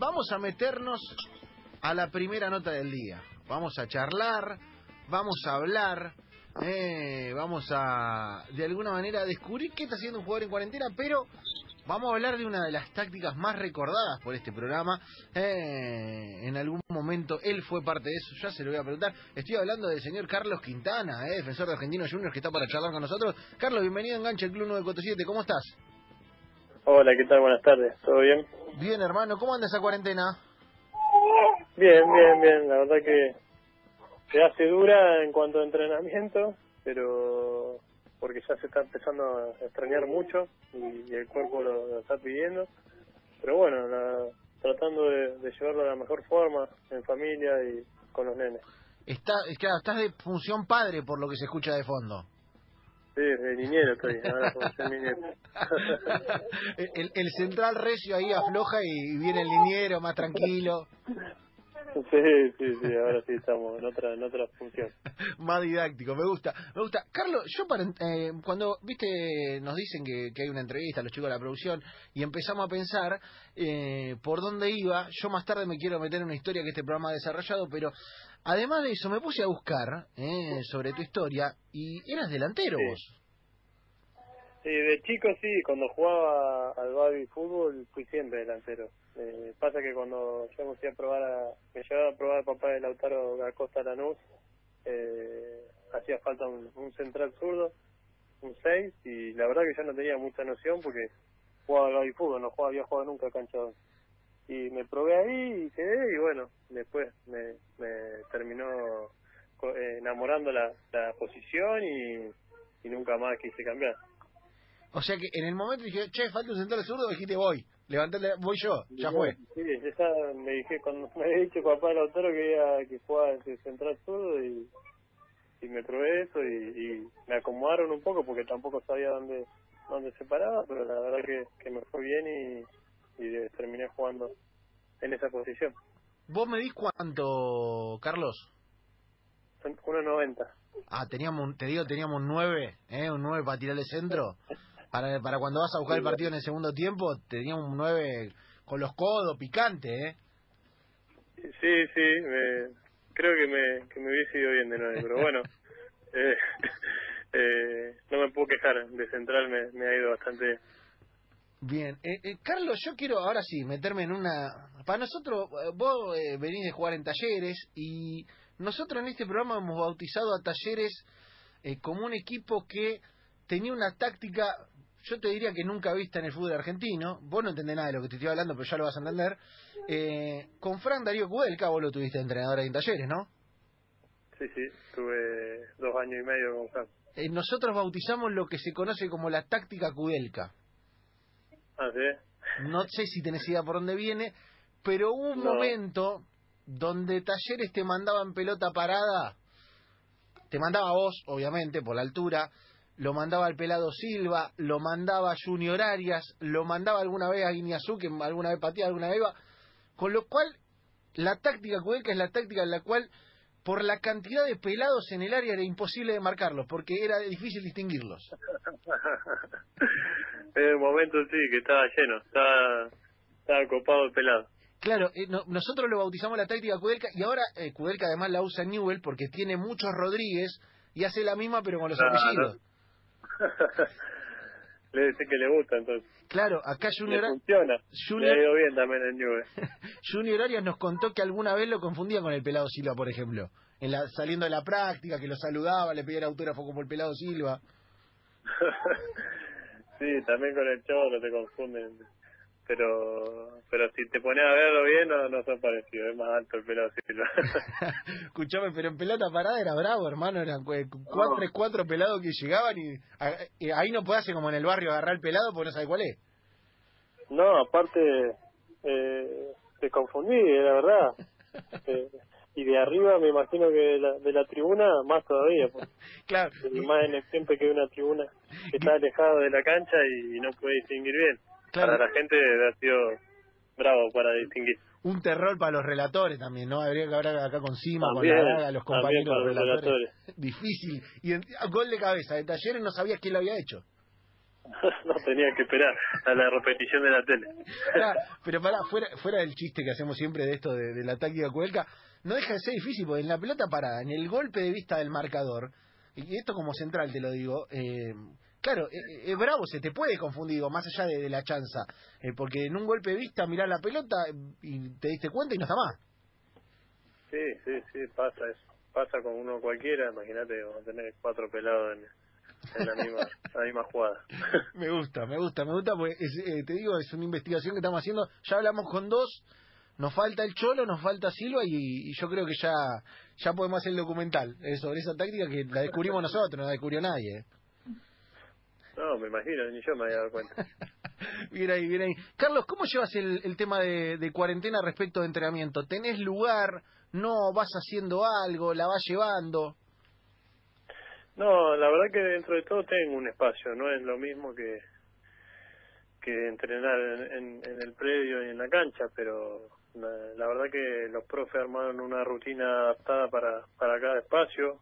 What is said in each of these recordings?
Vamos a meternos a la primera nota del día. Vamos a charlar, vamos a hablar, eh, vamos a, de alguna manera, descubrir qué está haciendo un jugador en cuarentena, pero vamos a hablar de una de las tácticas más recordadas por este programa. Eh, en algún momento él fue parte de eso, ya se lo voy a preguntar. Estoy hablando del señor Carlos Quintana, eh, defensor de Argentinos Juniors, que está para charlar con nosotros. Carlos, bienvenido a Enganche, el Club 947, ¿cómo estás? Hola, ¿qué tal? Buenas tardes, ¿todo bien? Bien, hermano, ¿cómo anda esa cuarentena? Bien, bien, bien, la verdad que se hace dura en cuanto a entrenamiento, pero porque ya se está empezando a extrañar mucho y, el cuerpo lo, está pidiendo. Pero bueno, la, tratando de, de, llevarlo de la mejor forma, en familia y con los nenes. Está, estás de función padre por lo que se escucha de fondo. Sí, de niñero estoy, ahora soy niñero. el, el central recio ahí afloja y viene el niñero más tranquilo. Sí, sí, sí, ahora sí estamos en otra, en otra función. Más didáctico, me gusta, me gusta. Carlos, yo para, eh, cuando, viste, nos dicen que, que, hay una entrevista, los chicos de la producción, y empezamos a pensar eh, por dónde iba, yo más tarde me quiero meter en una historia que este programa ha desarrollado, pero además de eso me puse a buscar eh, sobre tu historia, y eras delantero vos. Sí, de chico sí, cuando jugaba al baby fútbol fui siempre delantero. Eh, pasa que cuando yo me fui a probar, a, me llevaba a probar el papá de Lautaro Costa Lanús, eh, hacía falta un, central zurdo, un 6, y la verdad que yo no tenía mucha noción porque jugaba al baby fútbol, no jugaba, había jugado nunca cancha Y me probé ahí y quedé, y bueno, después me, me terminó eh, enamorando la, la posición y, y nunca más quise cambiar. O sea que en el momento dije, che, falta un central zurdo, dijiste voy. Levanté, voy yo, ya fue. Sí, esa me dije, cuando me había dicho papá del autor que iba que jugaba ese central zurdo y, y me probé eso y, me acomodaron un poco porque tampoco sabía dónde dónde se paraba, pero la verdad que, que me fue bien y, y terminé jugando en esa posición. ¿Vos me dis cuánto, Carlos? 1.90. Ah, teníamos, te digo, teníamos un 9, ¿eh? Un 9 para tirarle centro. para, para cuando vas a buscar el partido en el segundo tiempo, tenía un 9 con los codos, picante, ¿eh? Sí, sí, creo que me, que me hubiese ido bien de 9, pero bueno, eh, eh, no me puedo quejar, de central me, me ha ido bastante bien. Eh, eh, Carlos, yo quiero ahora sí meterme en una... Para nosotros, eh, vos venís de jugar en talleres y nosotros en este programa hemos bautizado a talleres como un equipo que tenía una táctica yo te diría que nunca viste en el fútbol argentino, vos no entendés nada de lo que te estoy hablando, pero ya lo vas a entender. Eh, con Fran Darío Cudelca, vos lo tuviste entrenador ahí en talleres, ¿no? Sí, sí, tuve dos años y medio con Fran. Eh, nosotros bautizamos lo que se conoce como la táctica Kudelka. Ah, sí. No sé si tenés idea por dónde viene, pero hubo un momento donde Talleres te mandaba en pelota parada, te mandaba vos, obviamente, por la altura, lo mandaba al pelado Silva, lo mandaba a Junior Arias, lo mandaba alguna vez a Guineazú, que alguna vez pateaba, alguna vez iba. Con lo cual, la táctica Cudelca es la táctica en la cual, por la cantidad de pelados en el área, era imposible de marcarlos, porque era difícil distinguirlos. en el momento sí, que estaba lleno, estaba, estaba copado el pelado. Claro, eh, nosotros lo bautizamos la táctica Cudelca y ahora eh, Kudelka además la usa Newell porque tiene muchos Rodríguez y hace la misma pero con los apellidos. le dice que le gusta entonces. Claro, acá Junior le funciona. Junior... Le ha ido bien también en Juve. Junior Arias nos contó que alguna vez lo confundía con el pelado Silva, por ejemplo. En la, saliendo de la práctica, que lo saludaba, le pedía autógrafo como el pelado Silva. sí, también con el chavo te confunden pero pero si te pones a verlo bien no, no son parecidos, es más alto el pelado Silva. Escuchame, pero en pelota parada era bravo, hermano, eran cuatro, cuatro pelados que llegaban y, ahí no puede hacer como en el barrio agarrar el pelado porque no sabe cuál es. No, aparte eh, te confundí, la verdad. Eh, y de arriba me imagino que de la, de la tribuna más todavía. Pues. claro. La imagen siempre que una tribuna que está alejada de la cancha y no puede distinguir bien. Para la gente ha sido bravo para distinguir. Un terror para los relatores también, ¿no? Habría que hablar acá con Sima, con la los compañeros los relatores. Difícil. Y gol de cabeza, de Talleres no sabías quién lo había hecho. no tenía que esperar a la repetición de la tele. pero para fuera, fuera del chiste que hacemos siempre de esto de, la táctica cuelca, no deja de ser difícil, porque en la pelota parada, en el golpe de vista del marcador, y esto como central te lo digo, eh, claro, es eh, eh, bravo, se te puede confundir, más allá de, la chanza, porque en un golpe de vista mirás la pelota y te diste cuenta y no está más. Sí, sí, sí, pasa eso. Pasa con uno cualquiera, imagínate, tener cuatro pelados en, en la misma, la misma jugada. me gusta, me gusta, me gusta, porque eh, te digo, es una investigación que estamos haciendo. Ya hablamos con dos, nos falta el Cholo, nos falta Silva y, yo creo que ya ya podemos hacer el documental eh, sobre esa táctica que la descubrimos nosotros, no la descubrió nadie. No, me imagino, ni yo me había dado cuenta. bien ahí, bien ahí. Carlos, ¿cómo llevas el, el tema de, de cuarentena respecto de entrenamiento? ¿Tenés lugar? ¿No? ¿Vas haciendo algo? ¿La vas llevando? No, la verdad que dentro de todo tengo un espacio, no es lo mismo que que entrenar en, en, el predio y en la cancha, pero la, verdad que los profes armaron una rutina adaptada para, para cada espacio.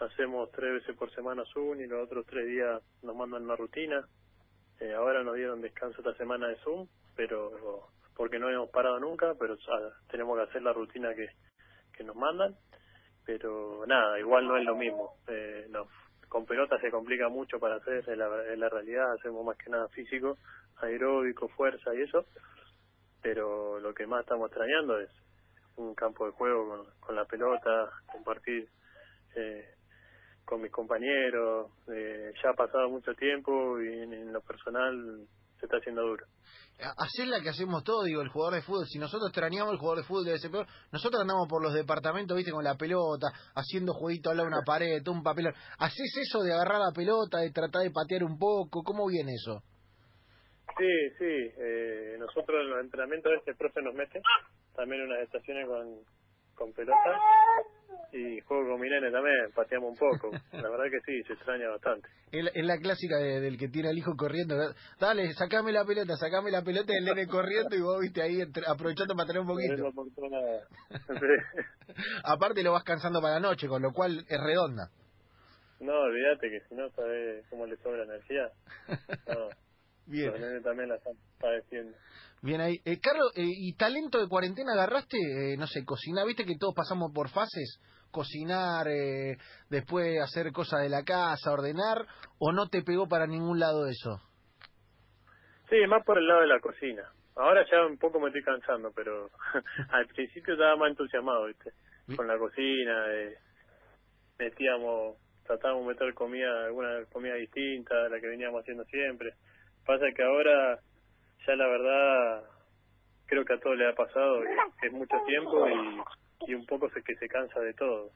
Hacemos tres veces por semana Zoom y los otros tres días nos mandan una rutina. Eh, ahora nos dieron descanso esta semana de Zoom, pero porque no hemos parado nunca, pero tenemos que hacer la rutina que, que nos mandan pero nada, igual no es lo mismo. Eh, no, con pelota se complica mucho para hacer, en la, realidad hacemos más que nada físico, aeróbico, fuerza y eso, pero lo que más estamos extrañando es un campo de juego con, la pelota, compartir eh, con mis compañeros, eh, ya ha pasado mucho tiempo y en lo personal se está haciendo duro hacer la que hacemos todo, digo, el jugador de fútbol. Si nosotros extrañamos el jugador de fútbol debe ser peor. Nosotros andamos por los departamentos, viste, con la pelota, haciendo jueguito a la una pared, un papel. ¿Haces eso de agarrar la pelota, de tratar de patear un poco? ¿Cómo viene eso? Sí, sí. Eh, nosotros en los entrenamientos este profe nos mete también unas estaciones con, con pelota y juego con mi nene también, pateamos un poco. La verdad que sí, se extraña bastante. Es la, clásica del que tiene al hijo corriendo. Dale, sacame la pelota, sacame la pelota y el nene corriendo y vos viste ahí aprovechando para tener un poquito. Aparte lo vas cansando para la noche, con lo cual es redonda. No, olvídate que si no sabes cómo le sobra energía. No. Bien. Los también la están padeciendo. Bien ahí. Eh, Carlos, eh, ¿y talento de cuarentena agarraste? Eh, no sé, cocinar, viste que todos pasamos por fases. Cocinar, eh, después hacer cosas de la casa, ordenar, ¿o no te pegó para ningún lado eso? Sí, más por el lado de la cocina. Ahora ya un poco me estoy cansando, pero al principio estaba más entusiasmado, viste, con la cocina. metíamos, tratábamos de meter comida, alguna comida distinta a la que veníamos haciendo siempre. Pasa que ahora ya la verdad creo que a todo le ha pasado que, es mucho tiempo y, un poco se que se cansa de todo.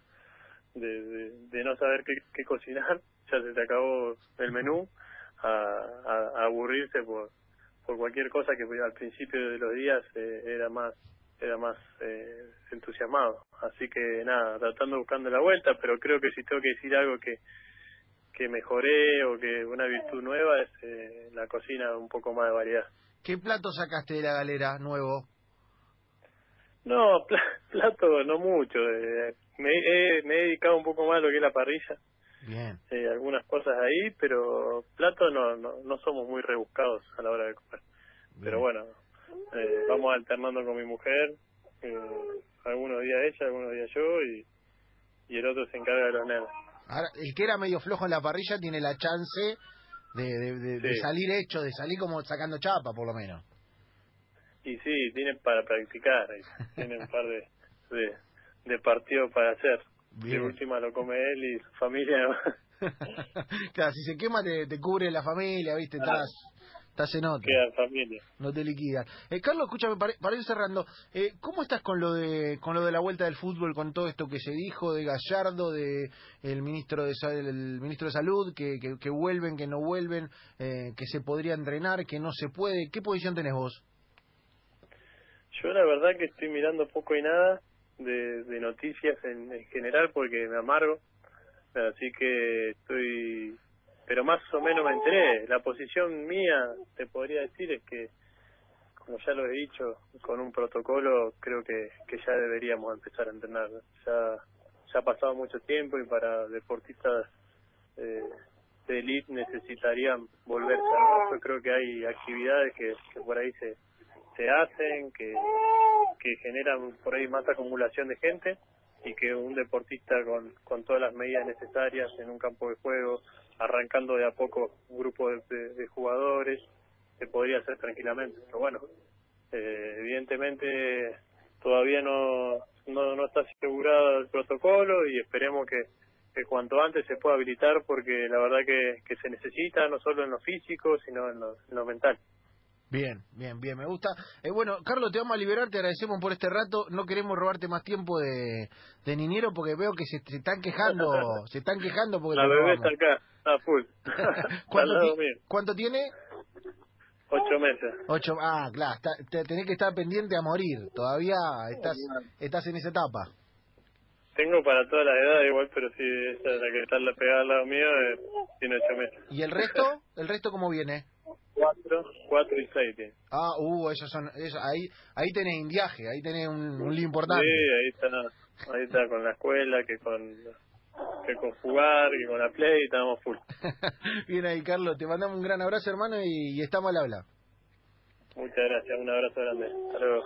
De, de, no saber qué, qué, cocinar ya se te acabó el menú a, a, aburrirse por por cualquier cosa que al principio de los días eh, era más era más eh, entusiasmado. Así que nada tratando buscando la vuelta pero creo que si tengo que decir algo que que mejoré o que una virtud nueva es eh, la cocina un poco más de variedad ¿Qué plato sacaste de la galera nuevo? No, plato no mucho. Eh, me, he, me he dedicado un poco más a lo que es la parrilla. Bien. Eh, algunas cosas ahí, pero plato no, no, no somos muy rebuscados a la hora de comer. Pero bueno, eh, vamos alternando con mi mujer. Eh, algunos días ella, algunos días yo y, y el otro se encarga de los nenes. Ahora, el que era medio flojo en la parrilla tiene la chance de, de, salir hecho, de salir como sacando chapa, por lo menos. Y sí, tienen para practicar, tienen un par de, de, partidos para hacer. De última lo come él y su familia. claro, si se quema te, te cubre la familia, ¿viste? Estás, Estás en otra. Queda familia. No te liquida. Eh, Carlos, escúchame, para, ir cerrando, eh, ¿cómo estás con lo de con lo de la vuelta del fútbol, con todo esto que se dijo de Gallardo, de el ministro de el ministro de Salud, que, que, vuelven, que no vuelven, eh, que se podría entrenar, que no se puede? ¿Qué posición tenés vos? Yo la verdad que estoy mirando poco y nada de, de noticias en, en general porque me amargo, así que estoy pero más o menos me enteré. La posición mía, te podría decir, es que, como ya lo he dicho, con un protocolo creo que, que ya deberíamos empezar a entrenar. Ya, ya ha pasado mucho tiempo y para deportistas eh, de elite necesitarían volverse. Yo creo que hay actividades que, que por ahí se, se hacen, que, que generan por ahí más acumulación de gente y que un deportista con, con todas las medidas necesarias en un campo de juego, arrancando de a poco un grupo de, de, jugadores, se podría hacer tranquilamente. Pero bueno, eh, evidentemente todavía no, no, no está asegurado el protocolo y esperemos que, que cuanto antes se pueda habilitar porque la verdad que, que se necesita no solo en lo físico sino en lo, en lo mental. Bien, bien, bien, me gusta. Eh, bueno, Carlos, te vamos a liberar, te agradecemos por este rato. No queremos robarte más tiempo de, de niñero porque veo que se, se están quejando, se están quejando porque La bebé está acá, está full. ¿Cuánto, ti- tiene? Ocho meses. Ocho. Ah, claro, está- te- tenés que estar pendiente a morir. Todavía estás, estás en esa etapa. Tengo para todas las edades igual, pero sí, esa es la que está la pegada al lado mío, eh, tiene ocho meses. ¿Y el resto? ¿El resto cómo viene? Cuatro, cuatro y seis tiene. Ah, uh, esos son, eso, ahí, ahí tenés indiaje, ahí tenés un, un lío importante. Sí, ahí está, ahí está con la escuela, que con que con jugar, que con la play, estamos full. Bien ahí, Carlos, te mandamos un gran abrazo, hermano, y, y estamos al habla. Muchas gracias, un abrazo grande. Hasta luego.